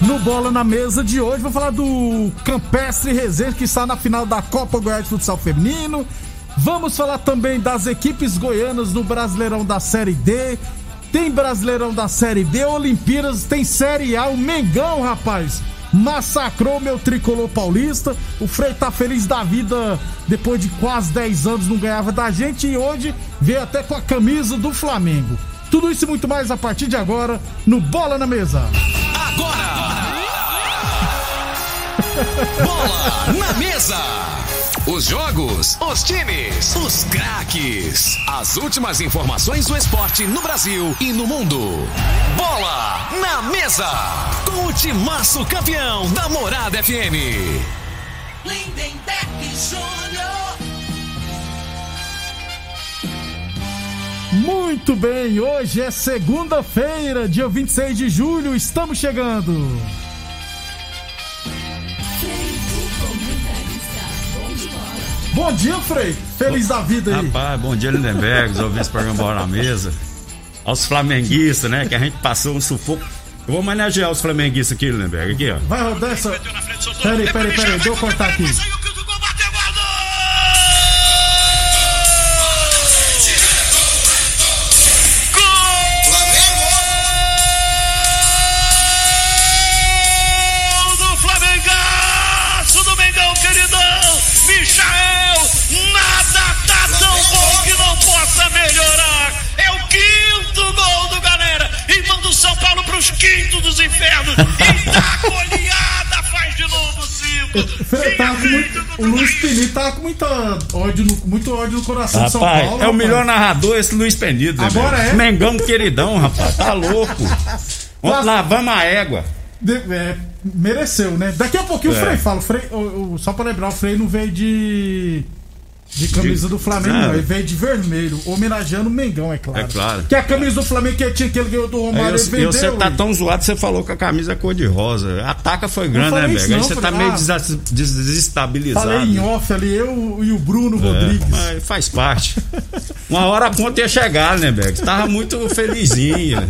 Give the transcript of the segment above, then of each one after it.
No Bola na Mesa de hoje, vou falar do Campestre Resende, que está na final da Copa Goiás de Futsal Feminino. Vamos falar também das equipes goianas no Brasileirão da Série D. Tem Brasileirão da Série B, Olimpíadas, tem Série A, o Mengão, rapaz massacrou meu tricolor paulista. O Frei tá feliz da vida depois de quase 10 anos não ganhava da gente e hoje veio até com a camisa do Flamengo. Tudo isso e muito mais a partir de agora no Bola na Mesa. Agora! Bola na Mesa! Os jogos, os times, os craques. As últimas informações do esporte no Brasil e no mundo. Bola na mesa. Com o timaço campeão da Morada FM. Lindenberg Jr. Muito bem, hoje é segunda-feira, dia 26 de julho, estamos chegando. Bom dia, Frei. Feliz da vida aí. Rapaz, bom dia, Lindenberg, os ouvintes do programa na Mesa. Aos flamenguistas, né? Que a gente passou um sufoco. Eu vou homenagear os flamenguistas aqui, Lindenberg. Aqui, ó. Vai rodar essa. Peraí, peraí, peraí. Deixa eu cortar aqui. Os quintos dos infernos. E a goleada faz de novo cinco. Tá muito, o Luiz Penido tá com muita ódio no, muito ódio no coração rapaz, de São Paulo. É rapaz. o melhor narrador esse Luiz Penido. Né, Agora é. Mengão queridão, rapaz. Tá louco. Vamos lavamos a égua. De, é, mereceu, né? Daqui a pouquinho é. o Frei fala. O Frei, o, o, só pra lembrar, o Frei não veio de de camisa do Flamengo, não. Ele veio de vermelho, homenageando o Mengão, é claro. É claro. Que a camisa do Flamengo que tinha que ele ganhou do Romário, ele vendeu. você tá tão zoado, você falou que a camisa é cor de rosa. A taca foi grande, né, Bega? Aí você tá meio ah, desestabilizado. Falei em off ali, eu e o Bruno é, Rodrigues. Faz parte. Uma hora a ponta ia chegar, né, Bega? Você tava muito felizinho.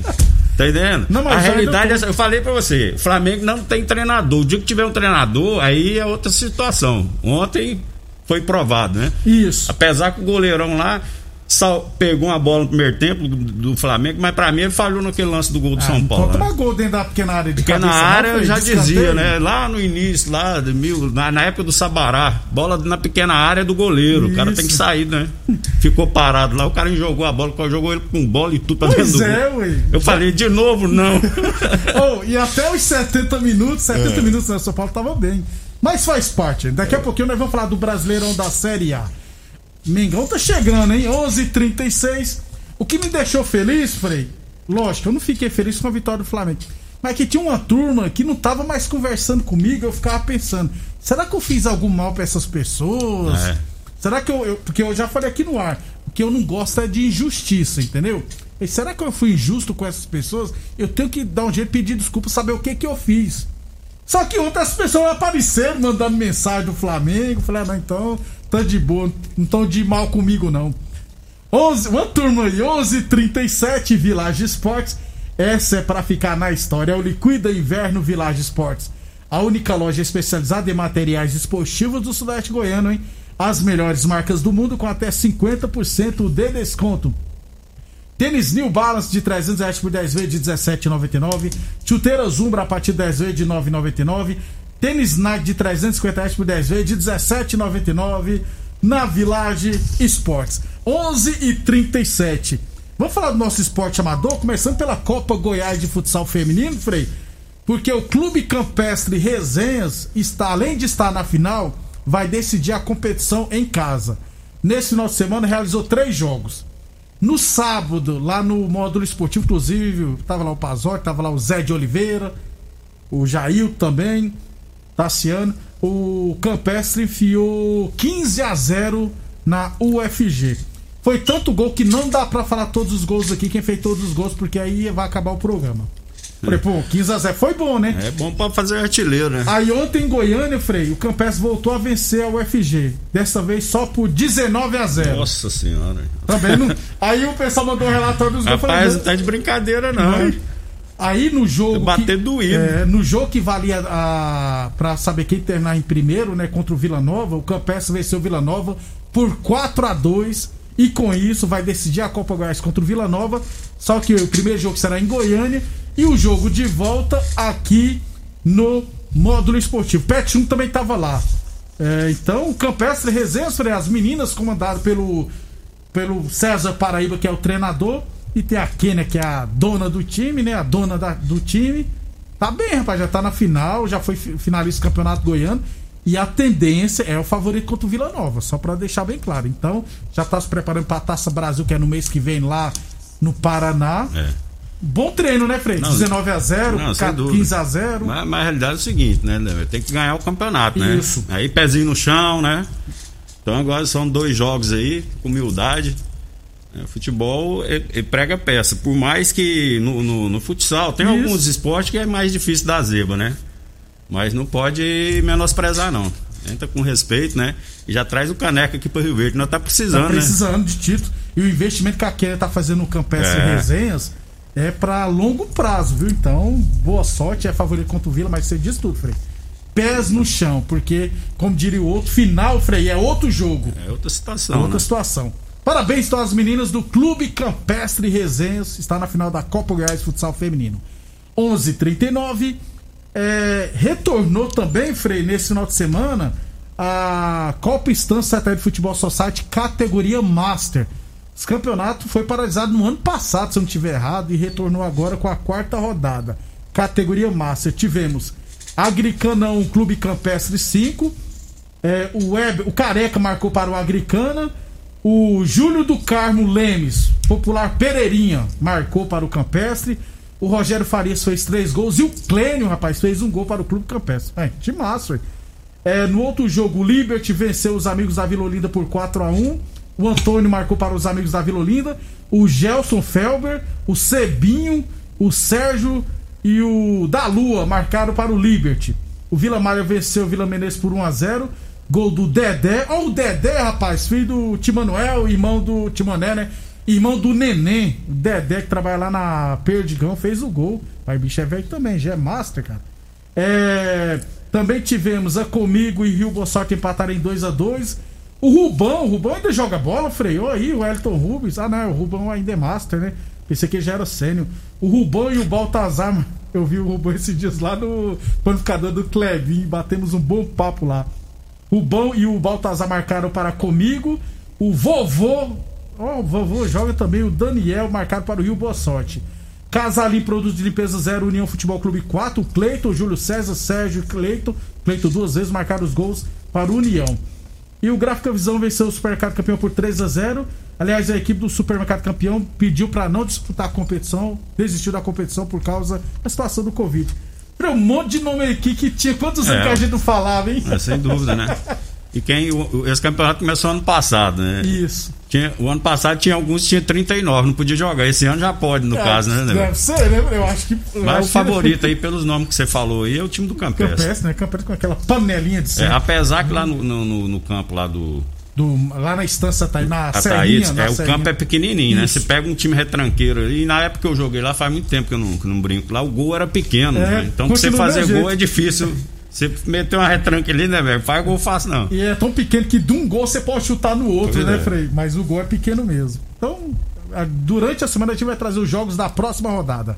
Tá entendendo? Não, a realidade é, eu falei pra você, o Flamengo não tem treinador. O dia que tiver um treinador, aí é outra situação. Ontem foi provado, né? Isso. Apesar que o goleirão lá sal, pegou uma bola no primeiro tempo do, do Flamengo, mas pra mim ele falhou naquele lance do gol do ah, São Paulo. Pode né? gol dentro da pequena área de Pequena cabeça, área, eu já dizia, né? Lá no início, lá de mil, na, na, época do Sabará, bola na pequena área do goleiro. Isso. O cara tem que sair, né? Ficou parado lá, o cara jogou a bola, jogou ele com bola e tudo pra pois dentro do é, gol. Ué. Eu falei, de novo, não. oh, e até os 70 minutos, 70 é. minutos, né? o São Paulo tava bem. Mas faz parte. Daqui a é. pouquinho nós vamos falar do Brasileirão da Série A. Mengão tá chegando, hein? 11:36. O que me deixou feliz, Frei? Lógico, eu não fiquei feliz com a vitória do Flamengo. Mas que tinha uma turma que não tava mais conversando comigo, eu ficava pensando: será que eu fiz algum mal para essas pessoas? É. Será que eu, eu, Porque eu já falei aqui no ar, o que eu não gosto é de injustiça, entendeu? E será que eu fui injusto com essas pessoas? Eu tenho que dar um jeito de pedir desculpa, saber o que que eu fiz. Só que outras pessoas apareceram mandando mensagem do Flamengo. Falei, ah, então tá de boa, não tão de mal comigo não. 11, uma turma aí, 11:37 Village Esportes. Essa é para ficar na história. É o Liquida Inverno Village Esportes. A única loja especializada em materiais esportivos do Sudeste Goiano, hein? As melhores marcas do mundo com até 50% de desconto. Tênis New Balance de 300 reais por 10 vezes de 17,99. Chuteira Zumbra a partir de 10 vezes de 9,99. Tênis Nike de 350 reais por 10 vezes de 17,99 na Village Esportes. 11 e 37. Vamos falar do nosso esporte amador, começando pela Copa Goiás de Futsal Feminino, Frei? Porque o Clube Campestre Resenhas está, além de estar na final, vai decidir a competição em casa. Nesse final de semana realizou três jogos. No sábado, lá no módulo esportivo, inclusive, tava lá o Pazor, tava lá o Zé de Oliveira, o Jair também, Tassiano. O Campestre enfiou 15 a 0 na UFG. Foi tanto gol que não dá para falar todos os gols aqui, quem fez todos os gols, porque aí vai acabar o programa. Falei, pô, 15 a 0 foi bom, né? É bom pra fazer artilheiro, né? Aí ontem em Goiânia, Frei, o Campestre voltou a vencer a UFG. Dessa vez só por 19 a 0 Nossa senhora. Também não... Aí o pessoal mandou um relatório dos gols. Rapaz, não tá de brincadeira, não. não. Aí no jogo. Bater que, doído. É, no jogo que valia a, pra saber quem terminar em primeiro, né? Contra o Vila Nova, o Campestre venceu o Vila Nova por 4 a 2 e com isso vai decidir a Copa Goiás contra o Vila Nova. Só que o primeiro jogo será em Goiânia e o jogo de volta aqui no módulo esportivo. Pet 1 também estava lá. É, então, o Campestre Resenhas, as meninas comandadas pelo, pelo César Paraíba, que é o treinador, e tem a Kênia, que é a dona do time, né? A dona da, do time. Tá bem, rapaz, já tá na final, já foi finalista do Campeonato Goiano. E a tendência é o favorito contra o Vila Nova, só para deixar bem claro. Então, já tá se preparando para a Taça Brasil, que é no mês que vem lá no Paraná. É. Bom treino, né, Frei? 19 a 0 não, 15 a 0 mas, mas, a realidade é o seguinte, né? Tem que ganhar o campeonato, né? Isso. Aí pezinho no chão, né? Então agora são dois jogos aí, com humildade. É, futebol é, é prega peça. Por mais que no, no, no futsal tem Isso. alguns esportes que é mais difícil da zeba, né? Mas não pode menosprezar, não. Entra com respeito, né? E já traz o caneca aqui para Rio Verde. Nós tá precisando, tá precisando né? de título. E o investimento que a Kenia tá fazendo no Campestre é. Resenhas é para longo prazo, viu? Então, boa sorte. É favorito contra o Vila, mas você diz tudo, Frei. Pés no chão, porque, como diria o outro, final, Frei, é outro jogo. É outra situação. outra né? situação. Parabéns então às meninas do Clube Campestre Resenhas. Está na final da Copa Goiás Futsal Feminino. 11:39 h 39 é, retornou também, Frei, nesse final de semana, a Copa Instância Satélite Futebol Society categoria Master. Esse campeonato foi paralisado no ano passado, se eu não estiver errado, e retornou agora com a quarta rodada. Categoria Master. Tivemos Agricana 1, Clube Campestre 5. É, o, Web, o Careca marcou para o Agricana. O Júlio do Carmo Lemes, popular Pereirinha, marcou para o Campestre. O Rogério Farias fez três gols. E o Clênio, rapaz, fez um gol para o Clube Campestre. É, de massa, é, No outro jogo, o Liberty venceu os amigos da Vila Olinda por 4 a 1 O Antônio marcou para os amigos da Vila Olinda. O Gelson Felber, o Cebinho, o Sérgio e o da Lua marcaram para o Liberty. O Vila Maria venceu o Vila Menezes por 1 a 0 Gol do Dedé. Ó, o Dedé, rapaz, filho do Timanuel, irmão do Timoné, né? Irmão do Neném, o Dedé, que trabalha lá na Perdigão, fez o gol. O bicho é velho também, já é master, cara. É, também tivemos a Comigo e Rio Bossart empataram em 2 a 2 O Rubão, o Rubão ainda joga bola, freou aí, o Elton Rubens. Ah, não, o Rubão ainda é master, né? Pensei que já era sênior. O Rubão e o Baltazar, eu vi o Rubão esses dias lá no panificador do Clevin, batemos um bom papo lá. O Rubão e o Baltazar marcaram para Comigo. O vovô Ó, oh, o vovô joga também o Daniel, marcado para o Rio Boa Sorte. Casalim Produtos de Limpeza 0, União Futebol Clube 4, Cleiton, Júlio César, Sérgio, Cleiton. Cleiton duas vezes marcaram os gols para o União. E o Gráfica Visão venceu o Supermercado Campeão por 3 a 0 Aliás, a equipe do Supermercado Campeão pediu para não disputar a competição, desistiu da competição por causa da situação do Covid. Um monte de nome aqui que tinha. Quantos é, anos que a gente não falava, hein? É, sem dúvida, né? E quem. Esse campeonato começou ano passado, né? Isso. Tinha, o ano passado tinha alguns que tinha 39, não podia jogar. Esse ano já pode, no é, caso, né? Deve ser, né? Eu acho que. Eu Mas acho o favorito aí, pelos nomes que você falou aí, é o time do Campestre. Campestre, né? Campestre com aquela panelinha de sempre. É, apesar que lá no, no, no campo lá do. Do, lá na estância tá aí na Serrinha, na é, o campo é pequenininho, Isso. né? Você pega um time retranqueiro e na época que eu joguei lá, faz muito tempo que eu não, que não brinco lá, o gol era pequeno, é, né? Então pra você fazer gol é difícil você meteu uma retranca ali, né, velho? Faz gol fácil, não. E é tão pequeno que de um gol você pode chutar no outro, né, é. Frei? Mas o gol é pequeno mesmo. Então, durante a semana a gente vai trazer os jogos da próxima rodada.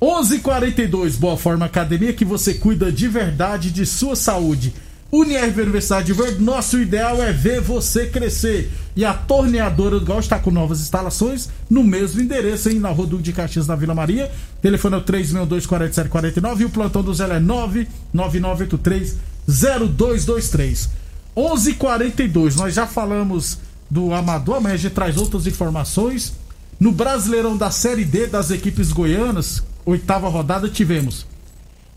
11:42 Boa Forma Academia que você cuida de verdade de sua saúde. Unirv Universidade de Verde, nosso ideal é ver você crescer. E a torneadora do Gol está com novas instalações no mesmo endereço, hein, na Rua de Caxias, na Vila Maria. Telefone é o 362-4749 e o plantão do Zé é 99983-0223. 11:42 Nós já falamos do Amador, amanhã a gente traz outras informações. No Brasileirão da Série D das equipes goianas, oitava rodada, tivemos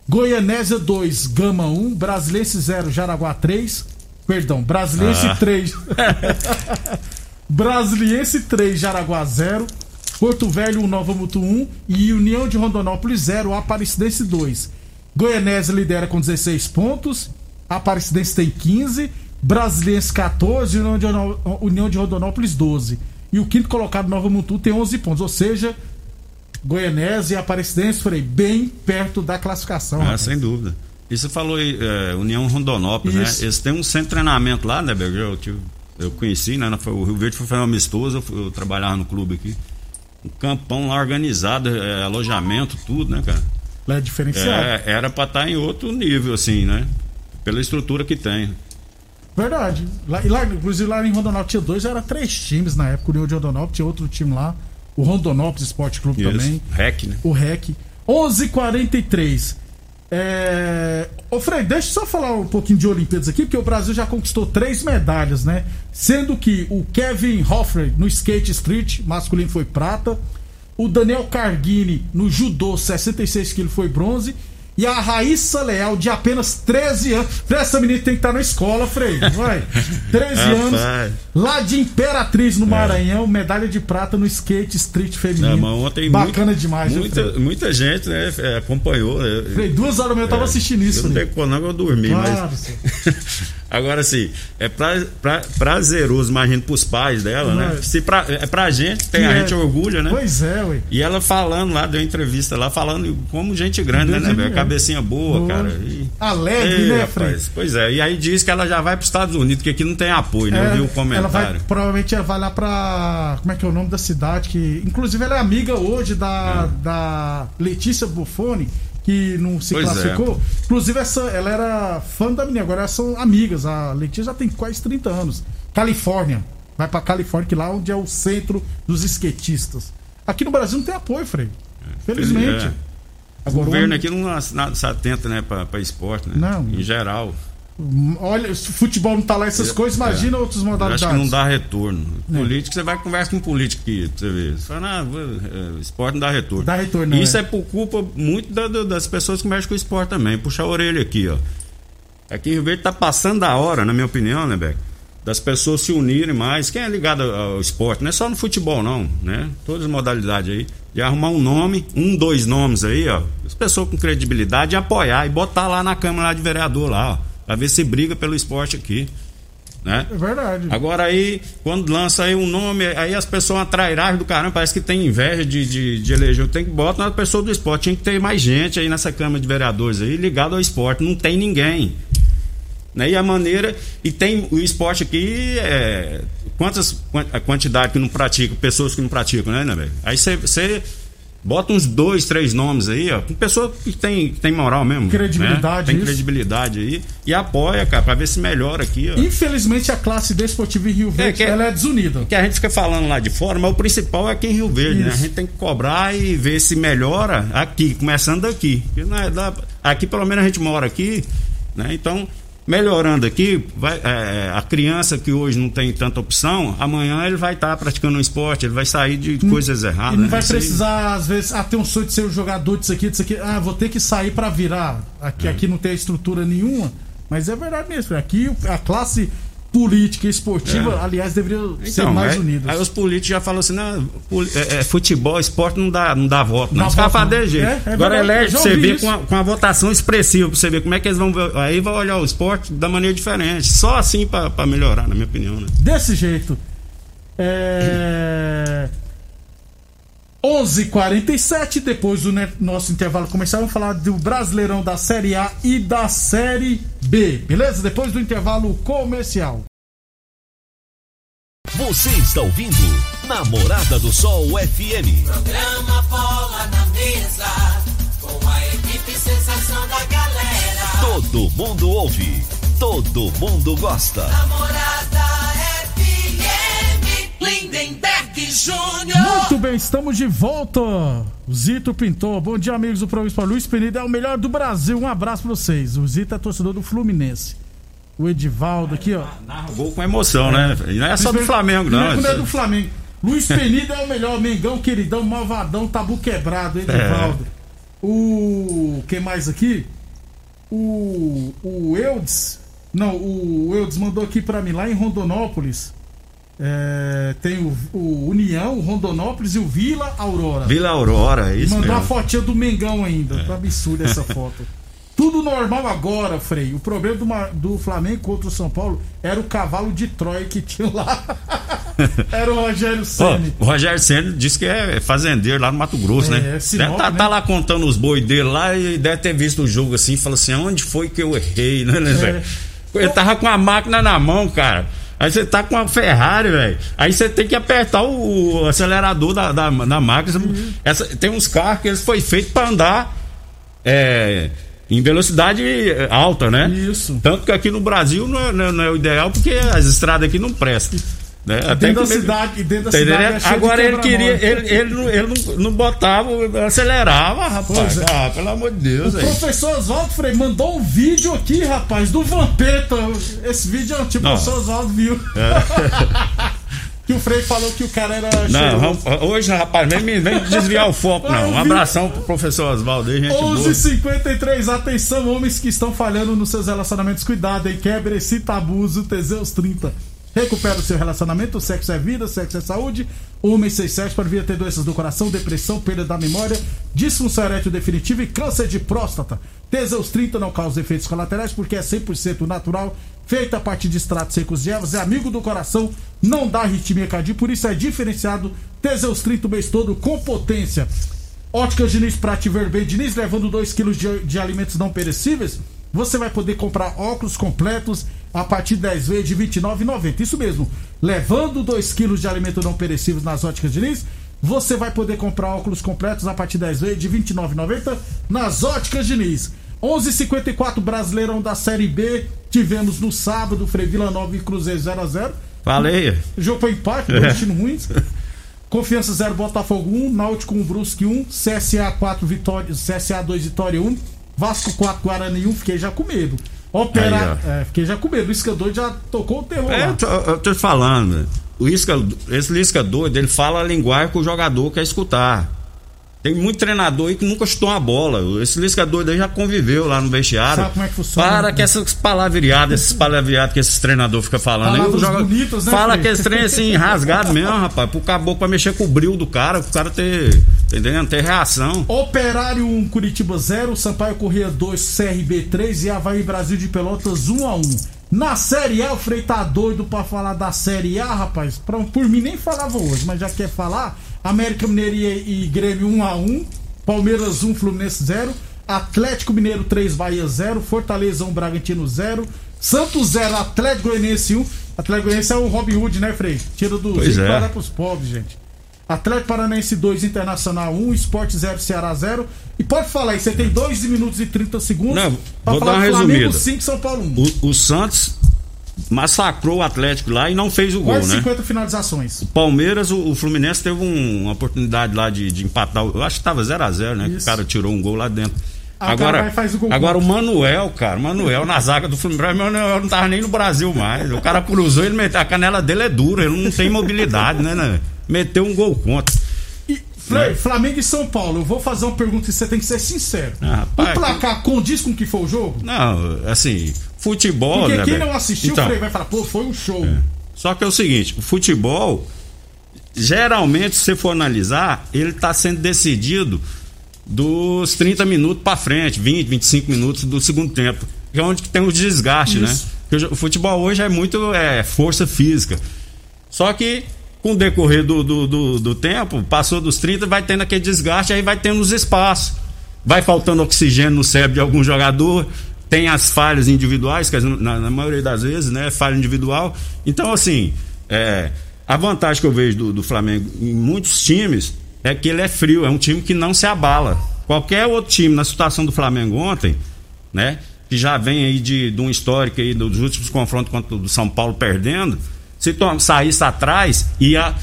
Goianésia 2, Gama 1, Brasilense 0, Jaraguá 3. Perdão, Brasilense ah. 3. Brasiliense 3, Jaraguá 0. Porto Velho 1, Nova Mutu 1. E União de Rondonópolis 0, Aparecidense 2. Goianésia lidera com 16 pontos. Aparecidense tem 15. Brasiliense 14. União de, União de Rondonópolis 12. E o quinto colocado, Nova Mutu, tem 11 pontos. Ou seja, Goianésia e Aparecidense, Frei, bem perto da classificação. Ah, sem dúvida. E você falou aí, é, União Rondonópolis, né? Isso. né? Eles têm um centro de treinamento lá, né, Berger? Eu, tive, eu conheci, né? O Rio Verde foi fazer uma amistosa, eu, eu trabalhava no clube aqui. Um campão lá organizado, é, alojamento, tudo, né, cara? Lá é diferenciado. É, era pra estar tá em outro nível, assim, né? Pela estrutura que tem. Verdade. Lá, e lá, inclusive lá em Rondonópolis tinha dois, era três times na época. O União de Rondonópolis tinha outro time lá o Rondonópolis Esporte Clube Isso. também. REC, né? O REC. 11:43. É... Ô Fred, deixa eu só falar um pouquinho de Olimpíadas aqui, porque o Brasil já conquistou três medalhas, né? Sendo que o Kevin Hoffrey no skate street masculino foi prata, o Daniel Cargini no judô 66 quilos foi bronze e a Raíssa Leal, de apenas 13 anos. Essa menina tem que estar na escola, Frei. Vai. 13 anos. Lá de Imperatriz, no é. Maranhão. É. Medalha de prata no skate street feminino. Não, ontem Bacana muita, demais, muita, viu, muita gente né, é, acompanhou. Né? Frei, duas horas da manhã eu tava é, assistindo isso. Eu não não, eu dormi. Claro, mas... Agora, assim, é pra, pra, prazeroso, imagino, pros pais dela, né? Se pra, é pra gente, tem, a é. gente orgulha, né? Pois é, ué. E ela falando lá, deu entrevista lá, falando como gente grande, né, né, velho? Cabecinha boa, boa, cara. E... Alegre, né, rapaz? Pois é, e aí diz que ela já vai pros Estados Unidos, que aqui não tem apoio, né? É, Eu vi o comentário. Ela vai, provavelmente ela vai lá pra. Como é que é o nome da cidade? Que, inclusive, ela é amiga hoje da, é. da Letícia Buffoni que não se pois é. classificou. É. Inclusive, essa, ela era fã da menina, agora elas são amigas. A Letícia já tem quase 30 anos. Califórnia. Vai pra Califórnia, que lá onde é o centro dos esquetistas. Aqui no Brasil não tem apoio, Frei. Felizmente. É. Agora, o governo aqui não se atenta, né, pra esporte, né? Não. Em geral. Olha, se o futebol não tá lá essas é, coisas, imagina é. outras modalidades. acho que não dá retorno. É. Político, você vai conversar com político aqui, você ver. Você fala, ah, esporte não dá retorno. Dá retorno, Isso é. por culpa muito da, das pessoas que mexem com o esporte também. Puxar a orelha aqui, ó. Aqui em Rio Verde tá passando da hora, na minha opinião, né, Beck? Das pessoas se unirem mais. Quem é ligado ao esporte, não é só no futebol, não, né? Todas as modalidades aí. De arrumar um nome, um, dois nomes aí, ó. As pessoas com credibilidade, apoiar e botar lá na Câmara de Vereador lá, ó Pra ver se briga pelo esporte aqui. Né? É verdade. Agora aí, quando lança aí um nome, aí as pessoas atrairagem do caramba, parece que tem inveja de, de, de eleger. Tem que botar uma pessoa do esporte. Tinha que ter mais gente aí nessa Câmara de Vereadores aí ligado ao esporte. Não tem ninguém. Né? E a maneira. E tem o esporte aqui. É, quantas a quantidade que não praticam, pessoas que não praticam, né, né velho? Aí você Bota uns dois, três nomes aí, ó. Pessoa que tem, que tem moral mesmo. Credibilidade. Né? Tem credibilidade aí. E apoia, cara, pra ver se melhora aqui, ó. Infelizmente a classe desportiva em Rio é, Verde, é, ela é desunida. Que a gente fica falando lá de fora, mas o principal é aqui em Rio Verde, Isso. né? A gente tem que cobrar e ver se melhora aqui, começando daqui. É aqui pelo menos a gente mora aqui, né? Então melhorando aqui, vai, é, a criança que hoje não tem tanta opção, amanhã ele vai estar tá praticando um esporte, ele vai sair de coisas erradas. Ele não né? vai precisar, às vezes, ah, ter um sonho de ser um jogador disso aqui, disso aqui, ah, vou ter que sair para virar. Aqui, é. aqui não tem estrutura nenhuma. Mas é verdade mesmo. Aqui a classe política e esportiva, é. aliás, deveriam então, ser mais aí, unidas. Aí os políticos já falam assim, não, é, é, futebol, esporte não dá, não dá voto. Não, não vai fazer jeito. É, é Agora elege você ver com a, com a, votação expressiva, pra você ver como é que eles vão ver. Aí vai olhar o esporte da maneira diferente. Só assim para melhorar, na minha opinião. Né? Desse jeito. É. 11:47 depois do nosso intervalo comercial, vamos falar do Brasileirão da Série A e da Série B, beleza? Depois do intervalo comercial. Você está ouvindo Namorada do Sol FM. Programa Bola na Mesa equipe sensação da galera. Todo mundo ouve, todo mundo gosta. Namorada FM, Lindenberg. Muito bem, estamos de volta. O Zito Pintor. Bom dia, amigos do programa Luiz Penida é o melhor do Brasil. Um abraço pra vocês. O Zito é torcedor do Fluminense. O Edivaldo aqui, ó. Narra gol com emoção, né? E não é só do Flamengo, não. Não é do Flamengo. Luiz Penida é o melhor. Mengão, queridão, malvadão, tabu quebrado, Edivaldo. É. O. Quem mais aqui? O. O Eudes. Não, o Eudes mandou aqui pra mim, lá em Rondonópolis. É, tem o, o, União, o Rondonópolis e o Vila Aurora. Vila Aurora, é isso. E mandou mesmo. a fotinha do Mengão ainda. É. Tá absurdo essa foto. Tudo normal agora, Frei. O problema do, do Flamengo contra o São Paulo era o cavalo de Troia que tinha lá. era o Rogério Senna. Oh, o Rogério Senna disse que é fazendeiro lá no Mato Grosso, é, né? É Sinop, tá, né? tá, lá contando os bois dele lá e deve ter visto o jogo assim e fala assim: onde foi que eu errei, né, né é. Ele tava com a máquina na mão, cara. Aí você tá com uma Ferrari, velho. Aí você tem que apertar o, o acelerador da, da, da máquina. Uhum. Essa, tem uns carros que eles foi feito para andar. É, em velocidade alta, né? Isso. Tanto que aqui no Brasil não é, não é, o ideal porque as estradas aqui não prestam. Né? Até dentro, da cidade, dentro da cidade. É Agora ele queria, ele, ele, não, ele não, não botava, acelerava, rapaz. É. Ah, pelo amor de Deus. O aí. professor Oswaldo Freire mandou um vídeo aqui, rapaz, do Vampeta. Esse vídeo é tipo, o professor Oswaldo viu. É. que o Frei falou que o cara era Não, vamos, hoje, rapaz, vem, vem desviar o foco, não. Um abração pro professor Oswaldo aí, gente. 11:53 atenção, homens que estão falhando nos seus relacionamentos, cuidado, hein? Quebre esse tabuzo, Teseus 30. Recupera o seu relacionamento, sexo é vida, sexo é saúde. Homem sem sexo para vir ter doenças do coração, depressão, perda da memória, disfunção erétil definitiva e câncer de próstata. Teseus 30 não causa efeitos colaterais porque é 100% natural, feito a partir de extratos secos de ervas, é amigo do coração, não dá arritmia cardíaca, por isso é diferenciado. Teseus 30 o mês todo com potência. Óticas Diniz Prate Verben Diniz levando 2 kg de, de alimentos não perecíveis. Você vai poder comprar óculos completos a partir de 10 vezes de R$ 29,90. Isso mesmo. Levando 2 quilos de alimento não perecíveis nas óticas Diniz, você vai poder comprar óculos completos a partir de 10 vezes de R$ 29,90 nas óticas Diniz. 11:54 Brasileirão da Série B. Tivemos no sábado Frei Vila Nova e Cruzeiro 0 a 0. Falei. O jogo foi empate, é. times ruins. Confiança 0 Botafogo 1, Náutico 1 Brusque 1, CSA 4 Vitória, CSA 2 Vitória 1, Vasco 4 Guarani 1, fiquei já com medo. Operar. É, fiquei já com medo. O Isca doido já tocou o terror. É, eu tô, eu tô falando. O Isca, esse Lisca doido, ele fala a linguagem que o jogador quer escutar. Tem muito treinador aí que nunca chutou uma bola. Esse Lisca doido aí já conviveu lá no vestiário. Sabe como é que funciona? Para que essas palavreadas, esses palavreados que esses treinadores ficam falando. Palavras joga, bonitas, né, fala que esse trem assim, rasgado mesmo, rapaz. Pro caboclo pra mexer com o bril do cara, pro cara ter. Entendendo? Ter reação. Operário 1, Curitiba 0, Sampaio Corrêa 2, CRB 3 e Havaí Brasil de Pelotas 1 a 1 na Série A, o Frei tá doido pra falar da Série A, rapaz. Pra, por mim nem falava hoje, mas já quer falar. América Mineiro e, e Grêmio 1 a 1 Palmeiras 1, Fluminense 0. Atlético Mineiro 3, Bahia 0. Fortaleza 1, Bragantino 0. Santos 0, Atlético Goianiense 1. Atlético Goianiense é o Robin Hood, né, Frei? Tira do pois é. para pros pobres, gente. Atlético Paranaense 2, Internacional 1, Esporte 0, Ceará 0. E pode falar aí, você tem 2 minutos e 30 segundos. Não, vou dar uma resumida. Flamengo 5, São Paulo 1. O, o Santos massacrou o Atlético lá e não fez o gol, Quase né? 50 finalizações. O Palmeiras, o, o Fluminense teve um, uma oportunidade lá de, de empatar. Eu acho que tava 0 a 0 né? o cara tirou um gol lá dentro. Agora, o agora o Manuel, cara, o Manuel na zaga do Fluminense, o Manuel não tava nem no Brasil mais. O cara cruzou, ele meteu, a canela dele é dura, ele não tem mobilidade, né, né? Meteu um gol contra. E, né? Flamengo e São Paulo, eu vou fazer uma pergunta e você tem que ser sincero. Ah, rapaz, o placar condiz com o que foi o jogo? Não, assim, futebol. Porque né, quem não assistiu então, vai falar, pô, foi um show. É. Só que é o seguinte: o futebol, geralmente, se você for analisar, ele está sendo decidido dos 30 minutos para frente, 20, 25 minutos do segundo tempo. Que é onde tem o desgaste, né? Isso. né? Porque o futebol hoje é muito é, força física. Só que com o decorrer do, do, do, do, tempo, passou dos 30, vai tendo aquele desgaste, aí vai tendo os espaços. Vai faltando oxigênio no cérebro de algum jogador, tem as falhas individuais, que na, na maioria das vezes, né? Falha individual. Então, assim, é, a vantagem que eu vejo do, do Flamengo em muitos times é que ele é frio, é um time que não se abala. Qualquer outro time na situação do Flamengo ontem, né? Que já vem aí de, de um histórico aí dos últimos confrontos contra o São Paulo perdendo, se saísse atrás, ia,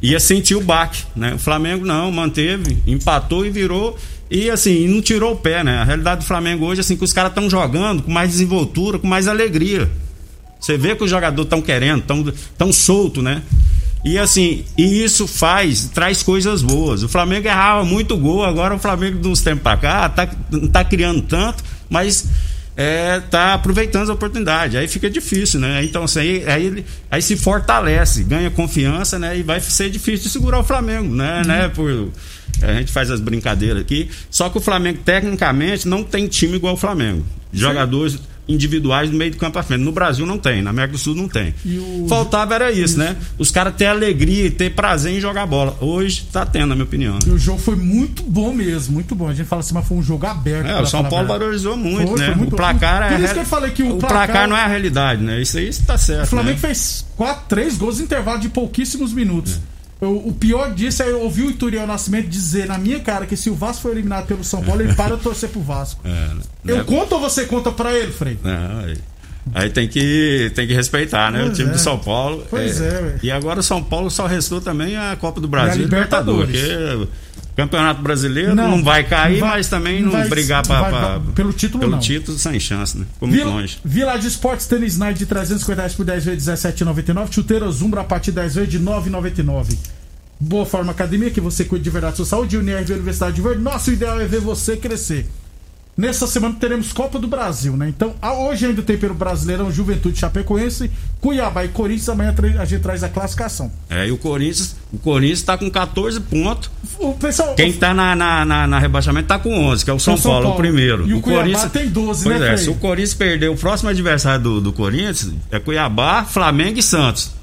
ia sentir o baque, né? O Flamengo não, manteve, empatou e virou e assim, não tirou o pé, né? A realidade do Flamengo hoje, assim, que os caras estão jogando com mais desenvoltura, com mais alegria. Você vê que os jogadores estão querendo, estão tão solto, né? E assim, e isso faz, traz coisas boas. O Flamengo errava muito gol, agora o Flamengo de uns tempos pra cá tá, não tá criando tanto, mas é, tá aproveitando a oportunidade. Aí fica difícil, né? Então, assim, aí, aí, aí, se fortalece, ganha confiança, né? E vai ser difícil de segurar o Flamengo, né? Uhum. né? Por, a gente faz as brincadeiras aqui. Só que o Flamengo, tecnicamente, não tem time igual o Flamengo. Jogadores. Sim individuais no meio do campo à frente. No Brasil não tem, na América do Sul não tem. O... Faltava era isso, isso, né? Os caras ter alegria e ter prazer em jogar bola. Hoje tá tendo, na minha opinião. E o jogo foi muito bom mesmo, muito bom. A gente fala assim, mas foi um jogo aberto. É, o São Paulo valorizou muito, foi, né? Foi muito o placar é. Por isso que eu falei que o, o placar... placar... não é a realidade, né? Isso aí está certo. O Flamengo né? fez quatro, três gols em intervalo de pouquíssimos minutos. É. O pior disso é eu ouvir o Ituriel Nascimento dizer na minha cara que se o Vasco for eliminado pelo São Paulo, ele para de torcer pro Vasco. É, eu é... conto ou você conta pra ele, Frei? Não, aí. Aí tem que, tem que respeitar, né? Pois o time é. do São Paulo. Pois é, é E agora o São Paulo só restou também a Copa do Brasil e, a Libertadores. Porque Campeonato Brasileiro não, não vai cair, não vai, mas também não, vai, brigar pra, pra, pelo título pelo não. título sem chance, né? Ficou muito Vila, longe. Village Esportes Tênis Night de 350 reais por 10 vezes 17,99. Chuteira Zumbra a partir de 10 vezes de 9,99. Boa Forma Academia, que você cuida de verdade da sua saúde. Unirv Universidade de Verde. Nosso ideal é ver você crescer. Nessa semana teremos Copa do Brasil, né? Então, hoje ainda tem pelo Brasileirão Juventude Chapecoense, Cuiabá e Corinthians. Amanhã a gente traz a classificação. É, e o Corinthians, o Corinthians tá com 14 pontos. O pessoal, Quem tá na, na, na, na rebaixamento tá com 11, que é o São, São Paulo, Paulo, o primeiro. E o, o Cuiabá Corinthians tem 12, pois né? É, se o Corinthians perder o próximo adversário do, do Corinthians, é Cuiabá, Flamengo e Santos.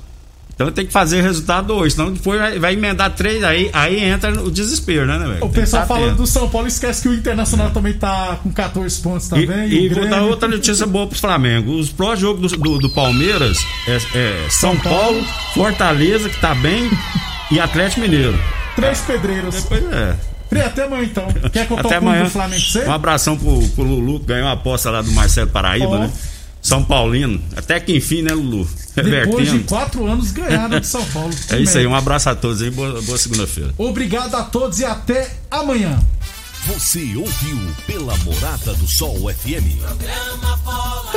Então tem que fazer o resultado hoje, senão depois vai, vai emendar três, aí, aí entra o desespero, né, velho? O pessoal falando do São Paulo esquece que o Internacional é. também tá com 14 pontos também. E, e, vou dar outra notícia boa pro Flamengo. Os pró jogos do, do, do, Palmeiras é, é São, São Paulo, Paulo, Fortaleza, que tá bem, e Atlético Mineiro. Três pedreiros. Depois é. Até amanhã então. Quer que eu até amanhã. do Flamengo Um abração pro, pro Lulu, que ganhou a aposta lá do Marcelo Paraíba, oh. né? São Paulino. Até que enfim, né, Lulu? Depois de quatro anos ganharam de São Paulo. é isso aí, um abraço a todos aí, boa, boa segunda-feira. Obrigado a todos e até amanhã. Você ouviu pela Morada do Sol FM. Programa Bola.